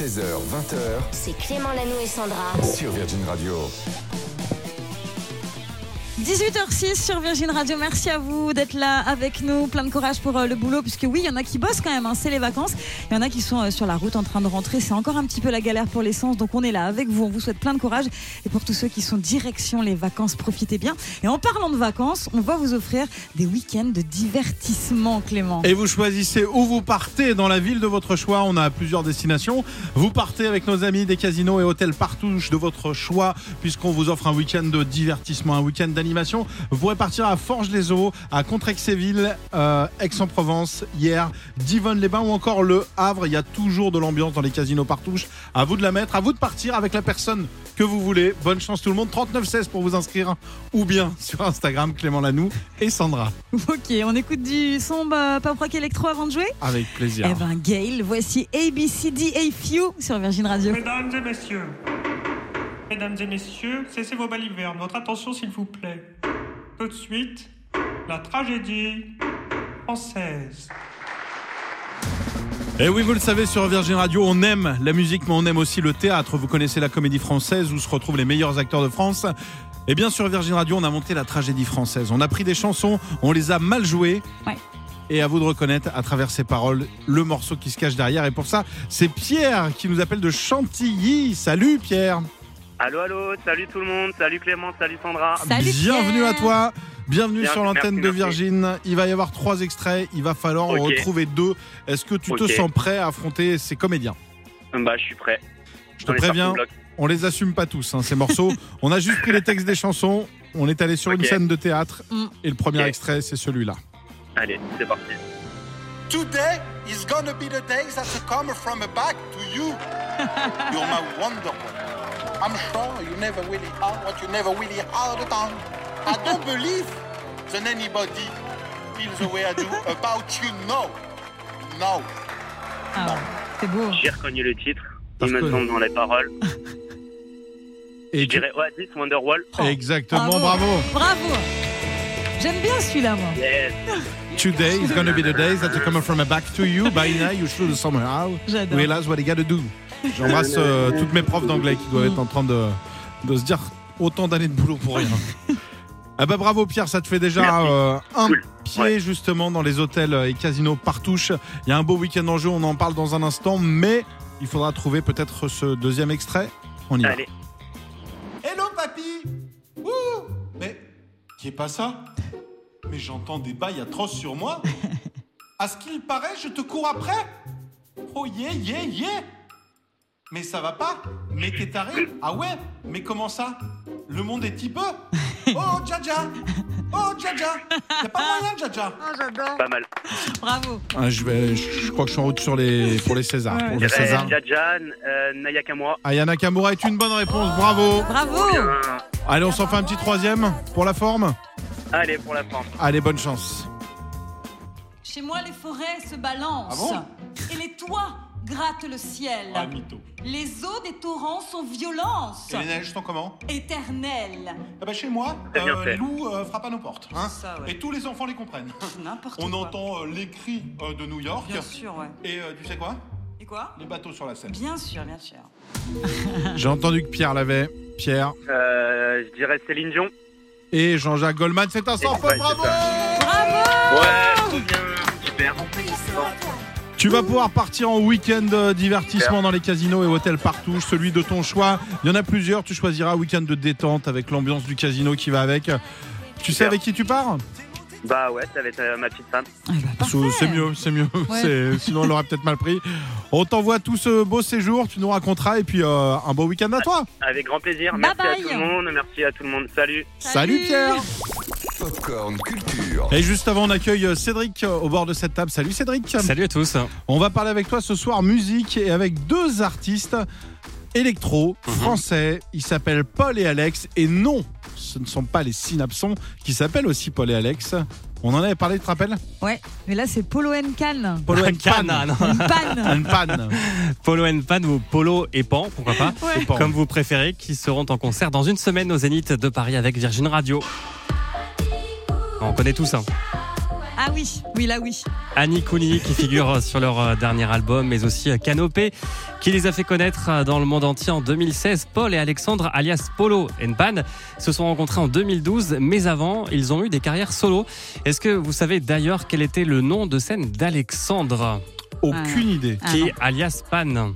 16h, 20h C'est Clément Lanou et Sandra. sur Virgin Radio. 18h06 sur Virgin Radio. Merci à vous d'être là avec nous. Plein de courage pour euh, le boulot, puisque oui, il y en a qui bossent quand même. hein, c'est les vacances. Il y en a qui sont euh, sur la route en train de rentrer. C'est encore un petit peu la galère pour l'essence. Donc on est là avec vous. On vous souhaite plein de courage. Et pour tous ceux qui sont direction les vacances, profitez bien. Et en parlant de vacances, on va vous offrir des week-ends de divertissement, Clément. Et vous choisissez où vous partez dans la ville de votre choix. On a plusieurs destinations. Vous partez avec nos amis des casinos et hôtels partouche de votre choix, puisqu'on vous offre un week-end de divertissement, un week-end d'animation. Vous pourrez partir à Forges-les-Eaux, à Contrexéville, euh, Aix-en-Provence, hier, Divonne-les-Bains ou encore Le Havre. Il y a toujours de l'ambiance dans les casinos partouche. À vous de la mettre, à vous de partir avec la personne que vous voulez. Bonne chance tout le monde. 3916 pour vous inscrire ou bien sur Instagram Clément Lanoux et Sandra. Ok, on écoute du son bah, pop rock électro avant de jouer Avec plaisir. Eh ben, Gail, voici ABCDA Few sur Virgin Radio. Mesdames et messieurs, mesdames et messieurs, cessez vos balivernes. Votre attention, s'il vous plaît. Tout de suite, la tragédie française. Et oui, vous le savez, sur Virgin Radio, on aime la musique, mais on aime aussi le théâtre. Vous connaissez la comédie française où se retrouvent les meilleurs acteurs de France. Et bien sur Virgin Radio, on a monté la tragédie française. On a pris des chansons, on les a mal jouées. Ouais. Et à vous de reconnaître à travers ces paroles le morceau qui se cache derrière. Et pour ça, c'est Pierre qui nous appelle de Chantilly. Salut Pierre. Allô, allô, salut tout le monde, salut Clément, salut Sandra. Salut, Bienvenue Pierre. à toi. Bienvenue sur l'antenne de merci. Virgin. Il va y avoir trois extraits. Il va falloir en retrouver deux. Est-ce que tu te sens prêt à affronter ces comédiens? Bah, je suis prêt. Je te On préviens, on les assume pas tous, hein, ces morceaux. on a juste pris les textes des chansons, on est allé sur une scène de théâtre, Mm. et le premier extrait, c'est celui-là. Allez, c'est parti. Today is gonna be the day that come from back to you. You're my wonder woman. I'm sure you never really are what you never really are the time. I don't believe that anybody feels the way I do about you. No. No. Ah c'est beau. J'ai reconnu le titre. Il me semble dans les paroles. Et Je dirais Oasis Wonderwall. Oh. Exactement, bravo. Bravo. J'aime bien celui-là, moi. Yes. Today is gonna be the day that you come from back to you. By now you should somehow realize what you gotta do. J'embrasse euh, toutes mes profs d'anglais qui doivent être en train de, de se dire autant d'années de boulot pour rien. Ah bah bravo Pierre, ça te fait déjà euh, un Cool. pied Ouais. justement dans les hôtels et casinos partouche. Il y a un beau week-end en jeu, on en parle dans un instant, mais il faudra trouver peut-être ce deuxième extrait. On y va. Allez. Hello, papy. Ouh. Mais qui est pas ça? Mais j'entends des bails atroces sur moi. À ce qu'il paraît, je te cours après. Oh yeah, yeah, yeah. Mais ça va pas Mais t'es taré Ah ouais Mais comment ça? Le monde est typeux Oh, Jaja Oh, Jaja Y'a pas moyen, Jaja Pas mal. Bravo. Ah, je, vais, je, je crois que je suis en route sur les, pour les Césars. Ouais. Pour les Césars. Jaja, euh, Naya Kamura. Ayana Kamura est une bonne réponse, bravo. Bravo. Bien. Allez, on s'en fait un petit troisième pour la forme. Allez, pour la fin. Allez, bonne chance. Chez moi, les forêts se balancent. Ah bon? Et les toits grattent le ciel. Ah, mytho. les eaux des torrents sont violences. Et les neiges sont comment Éternelles. Ah bah chez moi, euh, les loups euh, frappent à nos portes. hein. Ça, ouais. Et tous les enfants les comprennent. N'importe On quoi. entend euh, les cris euh, de New York. Bien sûr, ouais. Et euh, tu sais quoi Et quoi Les bateaux sur la Seine. Bien sûr, bien sûr. J'ai entendu que Pierre l'avait. Pierre Euh, je dirais Céline Dion. et Jean-Jacques Goldman, c'est un sans faute, bravo Bravo Ouais, trop bien. Super. Tu vas pouvoir partir en week-end euh, divertissement dans les casinos et hôtels partout, celui de ton choix. Il y en a plusieurs, tu choisiras un week-end de détente avec l'ambiance du casino qui va avec. Tu sais avec qui tu pars? Bah ouais, ça va être ma petite femme. Ah, bah. C'est mieux, c'est mieux. Ouais. Sinon, on l'aurait peut-être mal pris. On t'envoie tout ce beau séjour, tu nous raconteras et puis euh, un beau week-end à toi. Avec grand plaisir. Bye Merci bye. à tout le monde. Merci à tout le monde. Salut. Salut Pierre Popcorn Culture. Et juste avant, on accueille euh, Cédric euh, au bord de cette table. Salut Cédric. Salut à tous. On va parler avec toi ce soir musique et avec deux artistes électro français. Ils s'appellent Paul et Alex. Et non, ce ne sont pas les synapsons qui s'appellent aussi Paul et Alex. On en avait parlé, tu te rappelles? Ouais, mais là, c'est Polo and Can. Polo and Can. Une panne. Polo and Pan ou Polo et Pan, pourquoi pas Ouais. Comme vous préférez, qui seront en concert dans une semaine au Zénith de Paris avec Virgin Radio. On connaît tous. Hein. Ah oui, oui, là oui. Annie Cooney qui figure sur leur euh, dernier album, mais aussi euh, Canopé qui les a fait connaître euh, dans le monde entier en 2016. Paul et Alexandre, alias Polo and Pan, se sont rencontrés en 2012, mais avant, ils ont eu des carrières solo. Est-ce que vous savez d'ailleurs quel était le nom de scène d'Alexandre, Aucune idée. Ah qui non. est alias Pan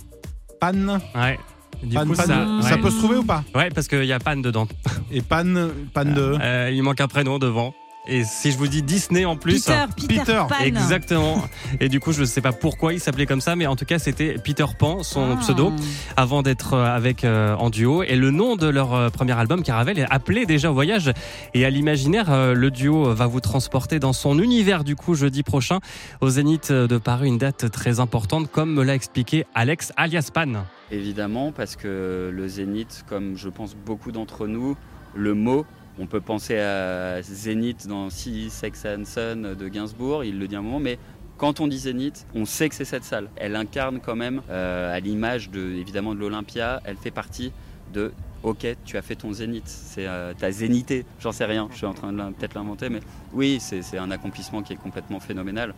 Pan, Ouais. Du pan, coup, pan, ça, peut se trouver ou pas? Ouais, parce qu'il y a Pan dedans. Et pan, pan de. Euh, il manque un prénom devant. Et si je vous dis Disney en plus. Peter, Peter, Peter. Pan. Exactement. Et du coup, je ne sais pas pourquoi il s'appelait comme ça, mais en tout cas, c'était Peter Pan, son Ah. pseudo, avant d'être euh, avec euh, en duo. Et le nom de leur euh, premier album, Caravelle, est appelé déjà au voyage et à l'imaginaire. Euh, Le duo va vous transporter dans son univers du coup jeudi prochain au Zénith de Paris, une date très importante, comme me l'a expliqué Alex alias Pan. Évidemment, parce que le zénith, comme je pense beaucoup d'entre nous, le mot, on peut penser à zénith dans Sea Sex and Son de Gainsbourg, il le dit un moment, mais quand on dit zénith, on sait que c'est cette salle. Elle incarne quand même, euh, à l'image de, évidemment de l'Olympia, elle fait partie de Ok, tu as fait ton zénith, c'est euh, ta zénité, j'en sais rien, je suis en train de peut-être l'inventer, mais oui, c'est un accomplissement qui est complètement phénoménal.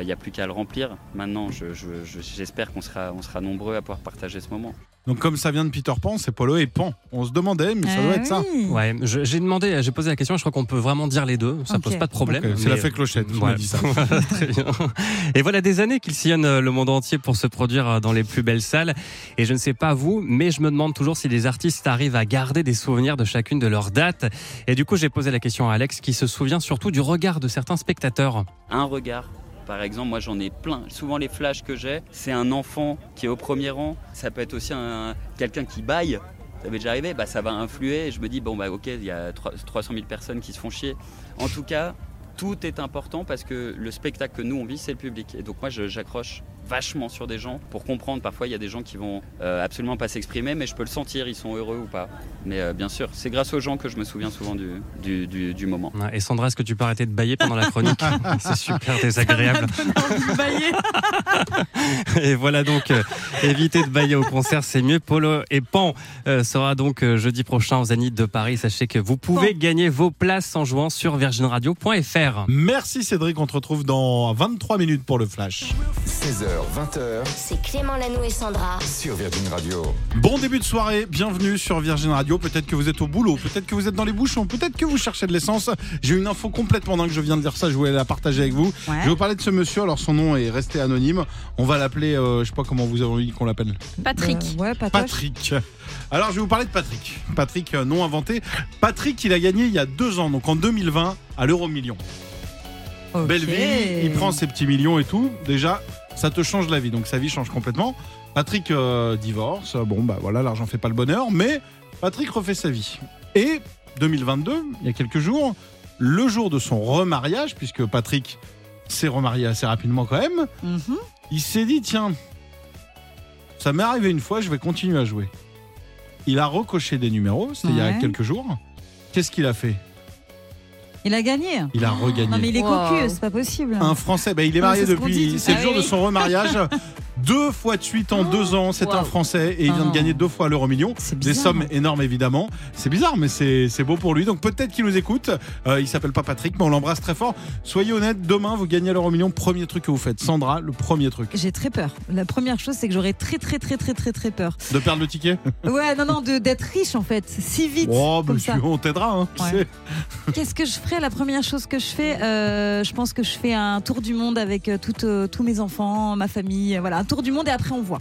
Il n'y a plus qu'à le remplir. Maintenant, je- je- je- j'espère qu'on sera, on sera nombreux à pouvoir partager ce moment. Donc, comme ça vient de Peter Pan, c'est Polo et Pan. On se demandait, mais ça Eh doit être ça. oui. Ouais, je- j'ai demandé, j'ai posé la question, je crois qu'on peut vraiment dire les deux, ça Ok. pose pas de problème. Ok, c'est mais- la fée clochette qui m'a dit ça. Très bien. Et voilà des années qu'ils sillonnent euh, le monde entier pour se produire dans les plus belles salles. Et je ne sais pas vous, mais je me demande toujours si les artistes arrivent à garder des souvenirs de chacune de leurs dates. Et du coup, j'ai posé la question à Alex qui se souvient surtout du regard de certains spectateurs. un regard. Par exemple, moi j'en ai plein. Souvent les flashs que j'ai, c'est un enfant qui est au premier rang. Ça peut être aussi un, quelqu'un qui baille. Ça m'est déjà arrivé, bah, ça va influer. Et je me dis, bon, bah ok, il y a 3- 300 000 personnes qui se font chier. En tout cas, tout est important parce que le spectacle que nous on vit, c'est le public. Et donc moi j'accroche vachement sur des gens pour comprendre. Parfois il y a des gens qui vont euh, absolument pas s'exprimer, mais je peux le sentir, ils sont heureux ou pas. Mais euh, bien sûr, c'est grâce aux gens que je me souviens souvent du, du, du- du moment. Ouais, Et Sandra, est-ce que tu peux arrêter de bailler pendant la chronique C'est super désagréable. Et voilà donc, euh, évitez de bailler au concert, c'est mieux. Polo et Pan euh, sera donc euh, jeudi prochain aux Zénith de Paris. Sachez que vous pouvez gagner vos places en jouant sur virginradio.fr. Merci Cédric, on te retrouve dans 23 minutes pour le flash. 16h, 20h C'est Clément Lanoux et Sandra. sur Virgin Radio. Bon début de soirée, bienvenue sur Virgin Radio. Peut-être que vous êtes au boulot, peut-être que vous êtes dans les bouchons, peut-être que vous cherchez de l'essence. J'ai une info complètement dingue, je viens de dire ça, je voulais la partager avec vous. Ouais. Je vais vous parler de ce monsieur, alors son nom est resté anonyme. On va l'appeler, euh, je sais pas comment vous avez envie qu'on l'appelle. Patrick. Euh, ouais. Patrick. Alors je vais vous parler de Patrick. Patrick, euh, non inventé. Patrick, il a gagné il y a deux ans, donc en 2020, à l'euro million. Belle vie, il prend ses petits millions et tout. Déjà, ça te change la vie, donc sa vie change complètement. Patrick euh, divorce, bon bah voilà, l'argent fait pas le bonheur, mais Patrick refait sa vie. Et 2022, il y a quelques jours, le jour de son remariage, puisque Patrick s'est remarié assez rapidement quand même, Mhm. il s'est dit tiens, ça m'est arrivé une fois, je vais continuer à jouer. Il a recoché des numéros, c'était il y a quelques jours. Qu'est-ce qu'il a fait? Il a gagné. Il a regagné. Non mais il est Wow. cocu, c'est pas possible. Un Français, bah, il est marié depuis. C'est le ça. jour Ah de son remariage. deux fois de suite en deux ans, c'est un. Français et il vient de Ah. gagner deux fois l'euro million. Des sommes énormes évidemment. C'est bizarre, mais c'est beau pour lui. Donc peut-être qu'il nous écoute. Euh, il s'appelle pas Patrick, mais on l'embrasse très fort. Soyez honnête, demain vous gagnez l'euro million. Premier truc que vous faites, Sandra, le premier truc. J'ai très peur. La première chose, c'est que j'aurais très très très très très très peur. De perdre le ticket? Ouais, non, non, d'être riche en fait, si vite. Oh, comme monsieur, ça. on t'aidera. Hein, tu Ouais. Qu'est-ce que je ferais? La première chose que je fais, euh, je pense que je fais un tour du monde avec euh, toutes, euh, tous mes enfants, ma famille. Voilà, tour du monde et après on voit.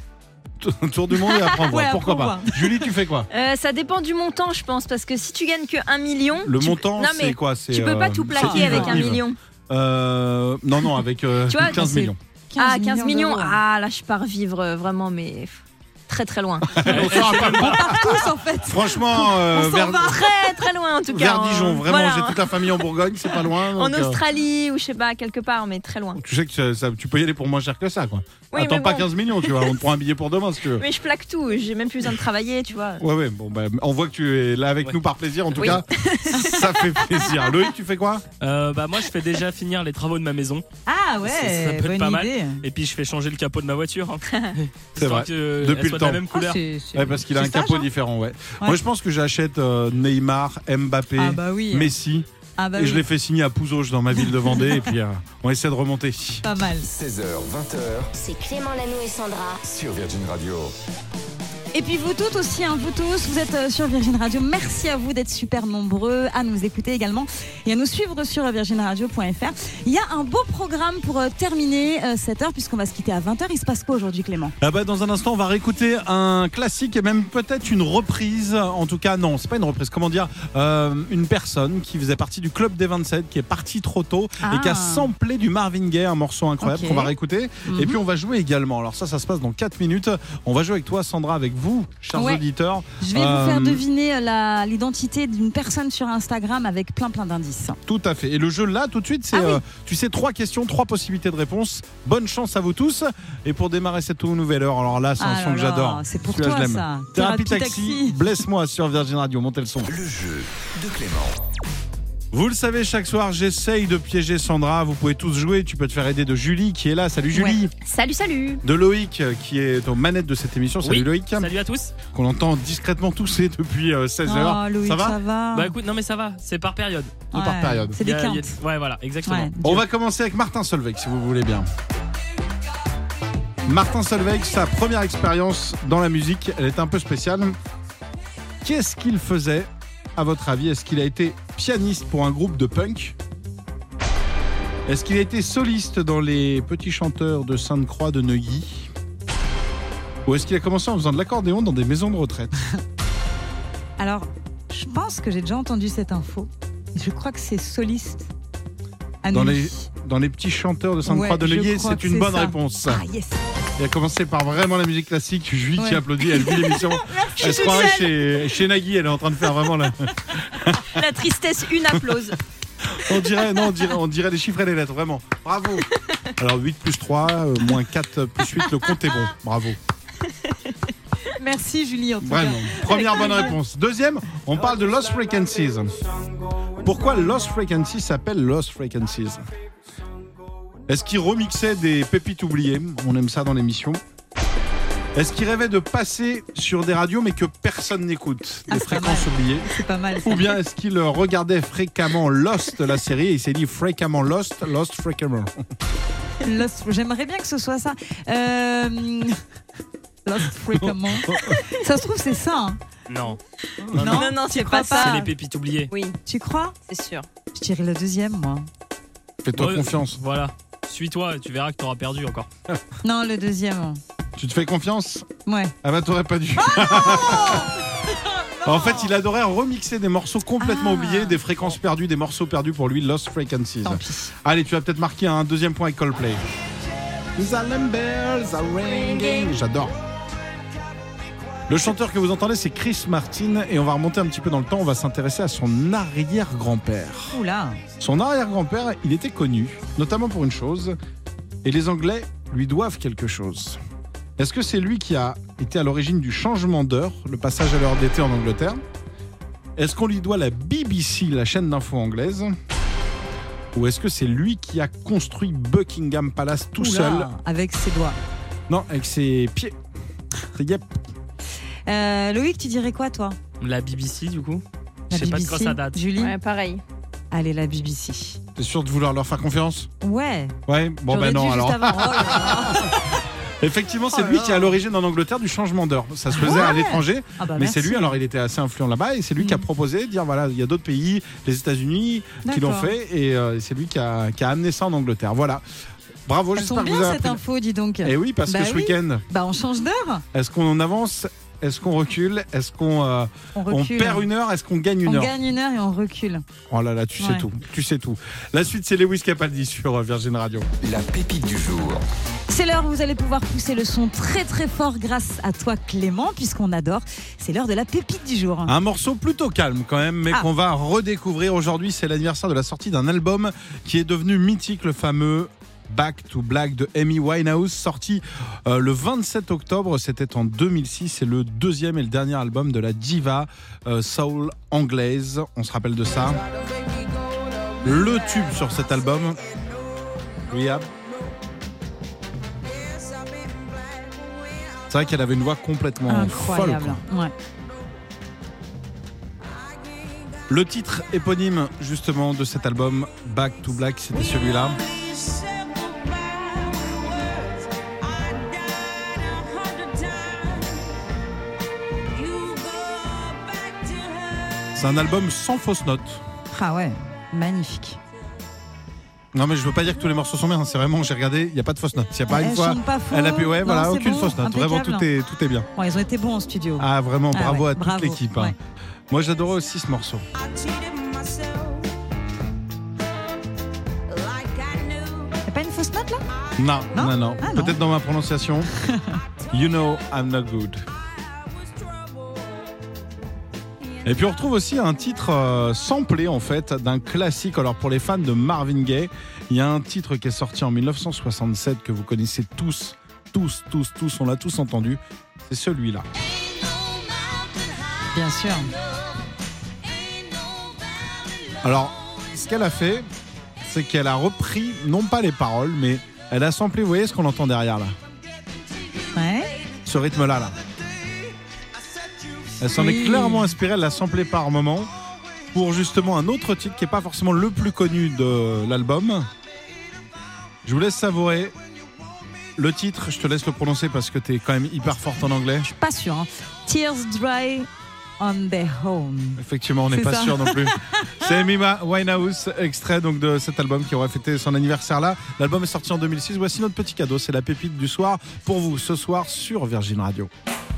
Tour du monde et après on voit. Ouais, après, Pourquoi on pas voit. Julie, tu fais quoi Euh, ça dépend du montant, je pense, parce que si tu gagnes que 1 million. Le tu- montant, non, mais c'est quoi C'est, Tu peux pas euh, tout plaquer Yves, avec un Yves. million. Euh, non, non, avec euh, Tu vois, 15 c'est- millions. Ah, 15 millions. d'euros. Ah, là, je pars vivre euh, vraiment, mais pff, très très loin. On sera pas loin. Tous en fait. Franchement, euh, On s'en vers, va. Très très loin en tout cas. vers Dijon, En- vraiment, voilà, j'ai toute la famille en Bourgogne, c'est pas loin. En euh, Australie ou je sais pas, quelque part, mais très loin. tu sais que ça- ça- tu peux y aller pour moins cher que ça, quoi. Oui, Attends pas bon. 15 millions, tu vois. On te prend un billet pour demain si tu veux. Mais je plaque tout, j'ai même plus besoin de travailler, tu vois. Ouais, ouais, bon, bah, on voit que tu es là avec nous par plaisir, en tout Oui. cas. ça fait plaisir. Loïc, tu fais quoi? Euh, bah moi je fais déjà finir les travaux de ma maison Ah ouais, Ça- ça peut être pas mal. et puis je fais changer le capot de ma voiture. hein. C'est vrai. que Depuis soit de la même Ah, couleur. c'est- c'est- Ouais, parce qu'il a un c'est sage, capot hein. différent, ouais. Ouais. Moi, je pense que j'achète euh, Neymar, Mbappé, Ah bah oui. Messi. Ah bah et je oui. l'ai fait signer à Pouzauges dans ma ville de Vendée. et puis euh, on essaie de remonter. Pas mal. 16h, 20h C'est Clément Lano et Sandra. sur Virgin Radio. Et puis vous toutes aussi, hein, vous tous, vous êtes euh, sur Virgin Radio. Merci à vous d'être super nombreux à nous écouter également et à nous suivre sur euh, virginradio.fr. Il y a un beau programme pour euh, terminer cette heure puisqu'on va se quitter à 20h. Il se passe quoi aujourd'hui Clément? Ah bah, dans un instant, on va réécouter un classique et même peut-être une reprise. En tout cas, non, c'est pas une reprise. Comment dire Euh, Une personne qui faisait partie du club des 27, qui est partie trop tôt et qui a Ah. samplé du Marvin Gaye, un morceau incroyable qu'on va réécouter. Mhm. Et puis on va jouer également. Alors ça, ça se passe dans 4 minutes. On va jouer avec toi, Sandra, avec vous, chers Ouais. auditeurs. Je vais Euh, vous faire deviner euh, la- l'identité d'une personne sur Instagram avec plein plein d'indices. Tout à fait. Et le jeu là, tout de suite, c'est, Ah oui. euh, tu sais, trois questions, trois possibilités de réponse. Bonne chance à vous tous. Et pour démarrer cette nouvelle heure, alors là, c'est un Ah son là que j'adore. c'est pour toi, je l'aime. ça. Thérapie Thérapie taxi, taxi. blesse-moi sur Virgin Radio, montez le son. Le jeu de Clément. Vous le savez, chaque soir, j'essaye de piéger Sandra. Vous pouvez tous jouer. Tu peux te faire aider de Julie qui est là. Salut Julie. Salut, salut. De Loïc euh, qui est aux manettes de cette émission. Salut Oui. Loïc. Salut à tous. Qu'on entend discrètement tousser depuis 16h. Oh, Loïc, ça va ça va Bah écoute, non mais ça va, c'est par période. C'est par Ouais, période. C'est des Il y a- il y a- quintes. Ouais, voilà, exactement. Ouais. On va commencer avec Martin Solveig, si vous voulez bien. Martin Solveig, sa première expérience dans la musique, elle est un peu spéciale. Qu'est-ce qu'il faisait, à votre avis Est-ce qu'il a été pianiste pour un groupe de punk Est-ce qu'il a été soliste dans les Petits Chanteurs de Sainte-Croix de Neuilly Ou est-ce qu'il a commencé en faisant de l'accordéon dans des maisons de retraite Alors, je pense que j'ai déjà entendu cette info. Je crois que c'est soliste. à dans Neuilly. les, dans les Petits Chanteurs de Sainte-Croix Ouais, de Neuilly C'est une bonne ça. réponse. Ah yes. Il a commencé par vraiment la musique classique. Julie qui Ouais. applaudit, elle vit l'émission. elle se croirait chez, chez Nagui, elle est en train de faire vraiment la. La tristesse, une applause. On dirait, non, on dirait, on dirait les chiffres et les lettres, vraiment. Bravo. Alors 8 plus 3, euh, moins 4 plus 8, le compte est bon. Bravo. Merci Julie en tout Vraiment. cas. Première bonne réponse. Deuxième, on parle de Lost Frequencies. Pourquoi Lost Frequencies s'appelle Lost Frequencies? Est-ce qu'il remixait des pépites oubliées? On aime ça dans l'émission. Est-ce qu'il rêvait de passer sur des radios mais que personne n'écoute? Ah, Des fréquences oubliées C'est pas mal. ça. Ou bien est-ce qu'il regardait fréquemment Lost, la série, et il s'est dit fréquemment Lost, Lost fréquemment? Lost- J'aimerais bien que ce soit ça. Euh... Lost fréquemment. ça se trouve c'est ça. hein. Non, Non, non, non, tu c'est pas ça. c'est les pépites oubliées. Oui, Tu crois? C'est sûr. Je dirais le deuxième moi. Fais-toi Ouais, confiance. Voilà. Suis-toi et tu verras que t'auras perdu encore. Non, le deuxième. Tu te fais confiance Ouais. Ah bah t'aurais pas dû. en fait, il adorait remixer des morceaux complètement Ah. oubliés, des fréquences perdues, des morceaux perdus pour lui, Lost Frequencies. Tant pis. Allez, tu vas peut-être marquer un deuxième point avec Coldplay. The alarm bells are ringing. J'adore. Le chanteur que vous entendez, c'est Chris Martin, et on va remonter un petit peu dans le temps. On va s'intéresser à son arrière-grand-père. Oula. Son arrière-grand-père, il était connu, notamment pour une chose, et les Anglais lui doivent quelque chose. Est-ce que c'est lui qui a été à l'origine du changement d'heure, le passage à l'heure d'été en Angleterre? Est-ce qu'on lui doit la BBC, la chaîne d'info anglaise? Ou est-ce que c'est lui qui a construit Buckingham Palace tout Oula, seul? Avec ses doigts. Non, avec ses pieds. Yep. Euh, Loïc, tu dirais quoi toi? La BBC du coup Je sais pas de quoi ça date. Julie? Ouais, pareil. Allez, la BBC. T'es sûr de vouloir leur faire confiance? Ouais. Ouais, bon J'aurais ben non alors. juste avant. Oh là là. Effectivement, c'est Oh lui là. qui est à l'origine en Angleterre du changement d'heure. Ça se faisait à Ouais. l'étranger, Ah bah, mais c'est lui, alors il était assez influent là-bas, et c'est lui qui a Mm. proposé de dire voilà, il y a d'autres pays, les États-Unis, qui l'ont D'accord. fait, et euh, c'est lui qui a, qui a amené ça en Angleterre. Voilà. Bravo, Ça j'espère tombe que vous bien avez cette appris. info, dis donc. Et oui, parce Bah que ce oui. week-end, Bah on change d'heure. est-ce qu'on avance Est-ce qu'on recule Est-ce qu'on euh, On on perd une heure Est-ce qu'on gagne une On heure gagne une heure et on recule. Oh là là, tu sais tout. Tu sais tout. La suite, c'est Lewis Capaldi sur euh, Virgin Radio. La pépite du jour. C'est l'heure où vous allez pouvoir pousser le son très très fort grâce à toi Clément, puisqu'on adore. C'est l'heure de la pépite du jour. Un morceau plutôt calme quand même, mais Ah. qu'on va redécouvrir aujourd'hui. C'est l'anniversaire de la sortie d'un album qui est devenu mythique, le fameux Back to Black de Amy Winehouse, sorti euh, le 27 octobre. C'était en 2006. C'est le deuxième et le dernier album de la diva euh, soul anglaise. On se rappelle de ça? Le tube sur cet album. Rehab. C'est vrai qu'elle avait une voix complètement folle. Incroyable. quoi. Ouais. Le titre éponyme justement de cet album, Back to Black, c'était celui-là. C'est un album sans fausse note. Ah ouais, magnifique. Non mais je veux pas dire que tous les morceaux sont bien, c'est vraiment, j'ai regardé, il n'y a pas de fausse note. Il y a pas une fois, chante pas faux. elle a pu, ouais, Non, voilà, aucune fausse note. Vraiment, tout est, tout est bien. Bon, ils ont été bons en studio. Ah vraiment, Ah bravo ouais, à toute bravo, l'équipe. hein. Moi j'adorais aussi ce morceau. Pas une fausse note là? Non, Non non, non. Ah, non. Peut-être dans ma prononciation. you know I'm not good. Et puis on retrouve aussi un titre euh, samplé en fait d'un classique. Alors pour les fans de Marvin Gaye, il y a un titre qui est sorti en 1967 que vous connaissez tous, tous, tous, tous, on l'a tous entendu. C'est celui-là. Bien sûr. Alors, ce qu'elle a fait, c'est qu'elle a repris, non pas les paroles, mais elle a samplé, vous voyez ce qu'on entend derrière là? Ouais. Ce rythme-là, là. Elle s'en est clairement inspirée, elle l'a samplé par moment pour justement un autre titre qui n'est pas forcément le plus connu de l'album. Je vous laisse savourer. Le titre, je te laisse le prononcer parce que tu es quand même hyper forte en anglais. Pas sûr. hein. Tears dry on their own. Effectivement, on n'est pas ça. sûr non plus. C'est Amy Winehouse, extrait donc de cet album qui aurait fêté son anniversaire là. L'album est sorti en 2006. Voici notre petit cadeau, c'est la pépite du soir pour vous ce soir sur Virgin Radio.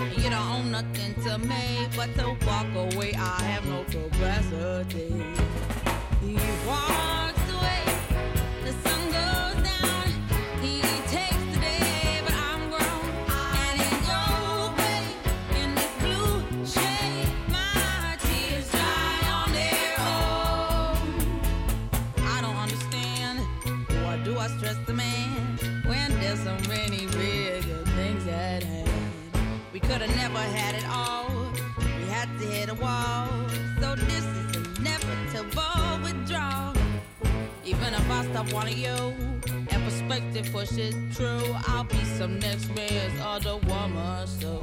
You don't own nothing to me but to walk away. I have no capacity. He walks one of you and perspective for shit true. I'll be some next man's other woman, so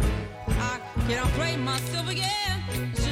I can I play myself again. yeah.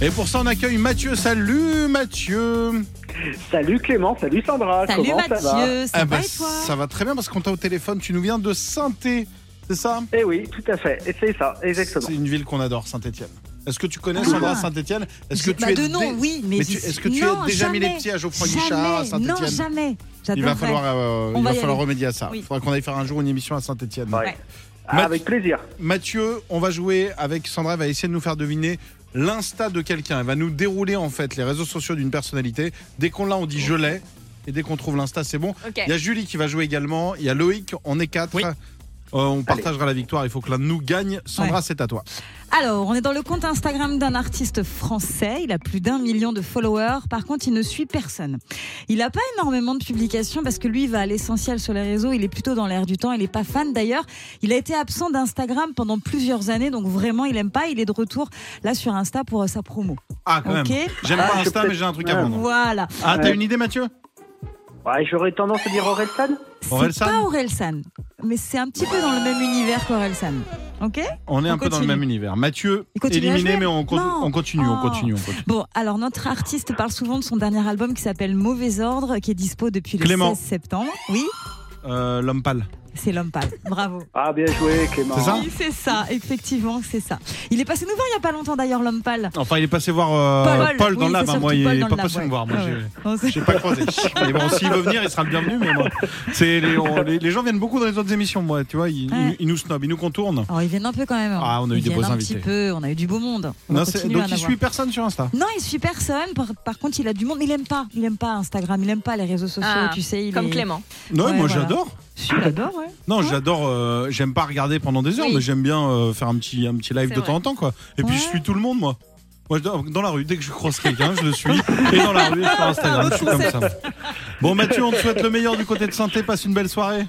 Et pour ça, on accueille Mathieu. Salut Mathieu. Salut Clément, salut Sandra. Salut comment ça va Mathieu, ça Ah va bah, et toi ça va très bien parce qu'on t'a au téléphone. Tu nous viens de Saint-Étienne, c'est ça? Eh oui, tout à fait. Et c'est ça, exactement. C'est une ville qu'on adore, Saint-Étienne. Est-ce que tu connais Sandra Ah. Saint-Etienne Est-ce que Bah, tu es de nom, dé- oui, mais, tu- je- est-ce que tu non, as déjà mis les jamais. pieds à Geoffroy Jamais. Guichard à Non, Saint-Etienne jamais. Il va falloir, euh, On il va va y falloir aller. remédier à ça. Il Oui. faudra qu'on aille faire un jour une émission à Saint-Etienne. Ouais. Avec plaisir. Mathieu, on va jouer avec Sandra, elle va essayer de nous faire deviner l'insta de quelqu'un. Elle va nous dérouler en fait les réseaux sociaux d'une personnalité. Dès qu'on l'a, on dit je l'ai. Et dès qu'on trouve l'insta, c'est bon. Il y a Julie qui va jouer également. Il y a Loïc, on est quatre. On partagera la victoire. Il faut que l'un de nous gagne. Sandra, Ouais. c'est à toi. Alors, on est dans le compte Instagram d'un artiste français. Il a plus d'un million de followers. Par contre, il ne suit personne. Il n'a pas énormément de publications parce que lui, il va à l'essentiel sur les réseaux. Il est plutôt dans l'air du temps. Il n'est pas fan. D'ailleurs, il a été absent d'Instagram pendant plusieurs années. Donc, vraiment, il aime pas. Il est de retour là sur Insta pour euh, sa promo. Ah, quand Ok. même. J'aime Ah, pas Insta, mais j'ai un truc à vendre. Voilà. Ah, t'as une idée, Mathieu? Ouais, j'aurais tendance à dire Orelsan. C'est Orelsan pas Orelsan, mais c'est un petit peu dans le même univers qu'Orelsan. Ok? On est un peu dans le continue. même univers. Mathieu, Il continue à éliminé, jouer mais on, con- Non. on continue, on Oh. continue, on continue. Bon, alors notre artiste parle souvent de son dernier album qui s'appelle Mauvais Ordre, qui est dispo depuis le Clément. 16 septembre. Oui, Euh, L'homme pâle. C'est l'homme pâle. Bravo. Ah, bien joué, Clément. C'est ça Oui, c'est ça, effectivement, c'est ça. Il est passé nous voir il y a pas longtemps d'ailleurs, l'homme pâle. Enfin, il est passé voir euh, Paul. Paul, dans Oui, c'est hein. Moi, il Paul est dans pas passé me voir. Moi, ouais. j'ai- Ouais. J'ai pas croisé. Mais bon, s'il veut venir, il sera le bienvenu. Mais moi, c'est les, on- les- les gens viennent beaucoup dans les autres émissions. Moi, tu vois, ils, Ouais. ils- ils nous snobent, ils nous contournent. Alors ils viennent un peu quand même. hein. Ah, on a eu Ils des beaux un invités. petit peu, on a eu du beau monde. On Non, donc il suit personne sur Insta? Non, il suit personne. Par, par contre, il a du monde, mais il aime pas. Il aime pas Instagram, il aime pas les réseaux sociaux, Ah, tu sais. comme Clément. Non, moi j'adore. Si, il adore, ouais. Non, j'adore. euh, j'aime pas regarder pendant des heures, Oui. mais j'aime bien euh, faire un petit, un petit live C'est de vrai. temps en temps, quoi. Et puis Ouais. je suis tout le monde, moi. Moi, je dans la rue, dès que je croise quelqu'un, je le suis. Et dans la rue, sur Instagram, je suis comme ça. Bon, Mathieu, on te souhaite le meilleur du côté de santé. Passe une belle soirée.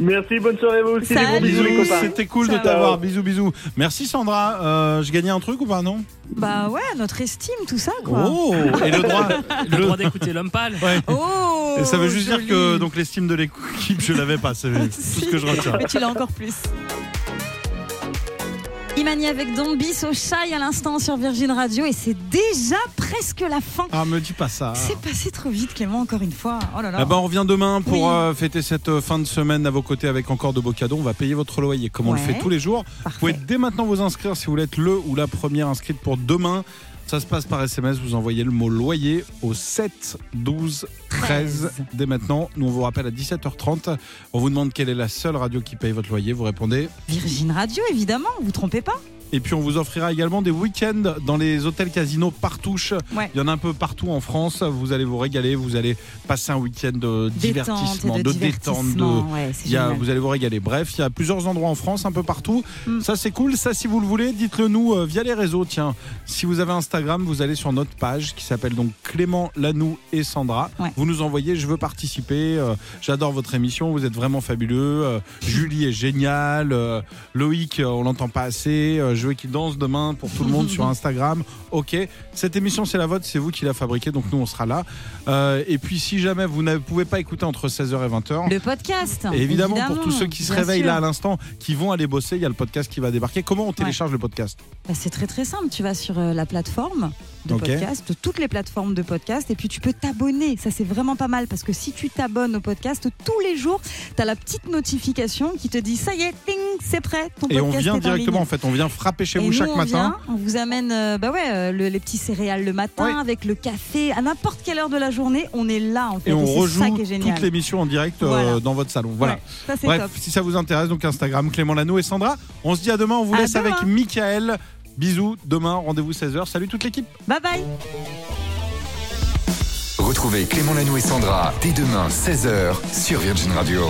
Merci, bonne soirée, vous aussi. Des Salut. bisous, les copains. C'était cool de t'avoir. Bisous, bisous. Merci Sandra. Euh, je gagnais un truc ou pas, non? Bah ouais, notre estime, tout ça, quoi. Oh Et le droit. Le droit d'écouter l'homme pâle. Ouais. Oh Et ça veut juste joli. dire que donc l'estime de l'équipe, je l'avais pas. C'est tout ce que je retiens. Mais tu l'as encore plus. Imani avec Dombis au chai à l'instant sur Virgin Radio et c'est déjà presque la fin. Ah, me dis pas ça. C'est passé trop vite Clément encore une fois. Oh là là. Ah bah, on revient demain pour Oui. euh, fêter cette euh, fin de semaine à vos côtés avec encore de beaux cadeaux. On va payer votre loyer comme on le fait tous les jours. Vous pouvez dès maintenant vous inscrire si vous voulez être le ou la première inscrite pour demain. Ça se passe par SMS, vous envoyez le mot loyer au 7 12 13 dès maintenant. Nous on vous rappelle à 17h30. On vous demande quelle est la seule radio qui paye votre loyer. Vous répondez. Virgin Radio évidemment, vous trompez pas. Et puis on vous offrira également des week-ends dans les hôtels casinos partouche. Ouais. Il y en a un peu partout en France. Vous allez vous régaler. Vous allez passer un week-end de divertissement, de, détente. De... Ouais, Il y a- vous allez vous régaler. Bref, il y a plusieurs endroits en France, un peu partout. Mm. Ça, c'est cool. Ça, si vous le voulez, dites-le nous euh, via les réseaux. Tiens, si vous avez Instagram, vous allez sur notre page qui s'appelle donc Clément Lanou et Sandra. Ouais. Vous nous envoyez, je veux participer. euh, J'adore votre émission. Vous êtes vraiment fabuleux. euh, Julie est géniale. euh, Loïc, on l'entend pas assez. Je veux qu'il danse demain pour tout le monde sur Instagram. Ok. Cette émission, c'est la vôtre. C'est vous qui la fabriquée. Donc nous, on sera là. Euh, et puis, si jamais vous ne pouvez pas écouter entre 16h et 20h, Le podcast. et évidemment, pour tous ceux qui se réveillent sûr. là à l'instant, qui vont aller bosser, il y a le podcast qui va débarquer. Comment on télécharge le podcast? Bah, c'est très très simple. Tu vas sur euh, la plateforme de podcast, toutes les plateformes de podcast, et puis tu peux t'abonner. Ça, c'est vraiment pas mal parce que si tu t'abonnes au podcast, tous les jours, tu as la petite notification qui te dit ça y est, ting, c'est prêt. Ton Et on vient en directement, en fait, on vient frapper chez Et vous nous, chaque on matin. vient, on vous amène euh, bah ouais, euh, le- les petits céréales le matin avec le café à n'importe quelle heure de la journée. On est là en fait. Et on ça rejoue qui est génial. toute l'émission en direct euh, Voilà. dans votre salon. Voilà. Ouais, ça, Bref, top. si ça vous intéresse, donc Instagram, Clément Lano et Sandra. On se dit à demain, on vous À laisse avec. Michael. Bisous, demain, rendez-vous 16h. Salut toute l'équipe. Bye bye. Retrouvez Clément Lanou et Sandra dès demain 16h sur Virgin Radio.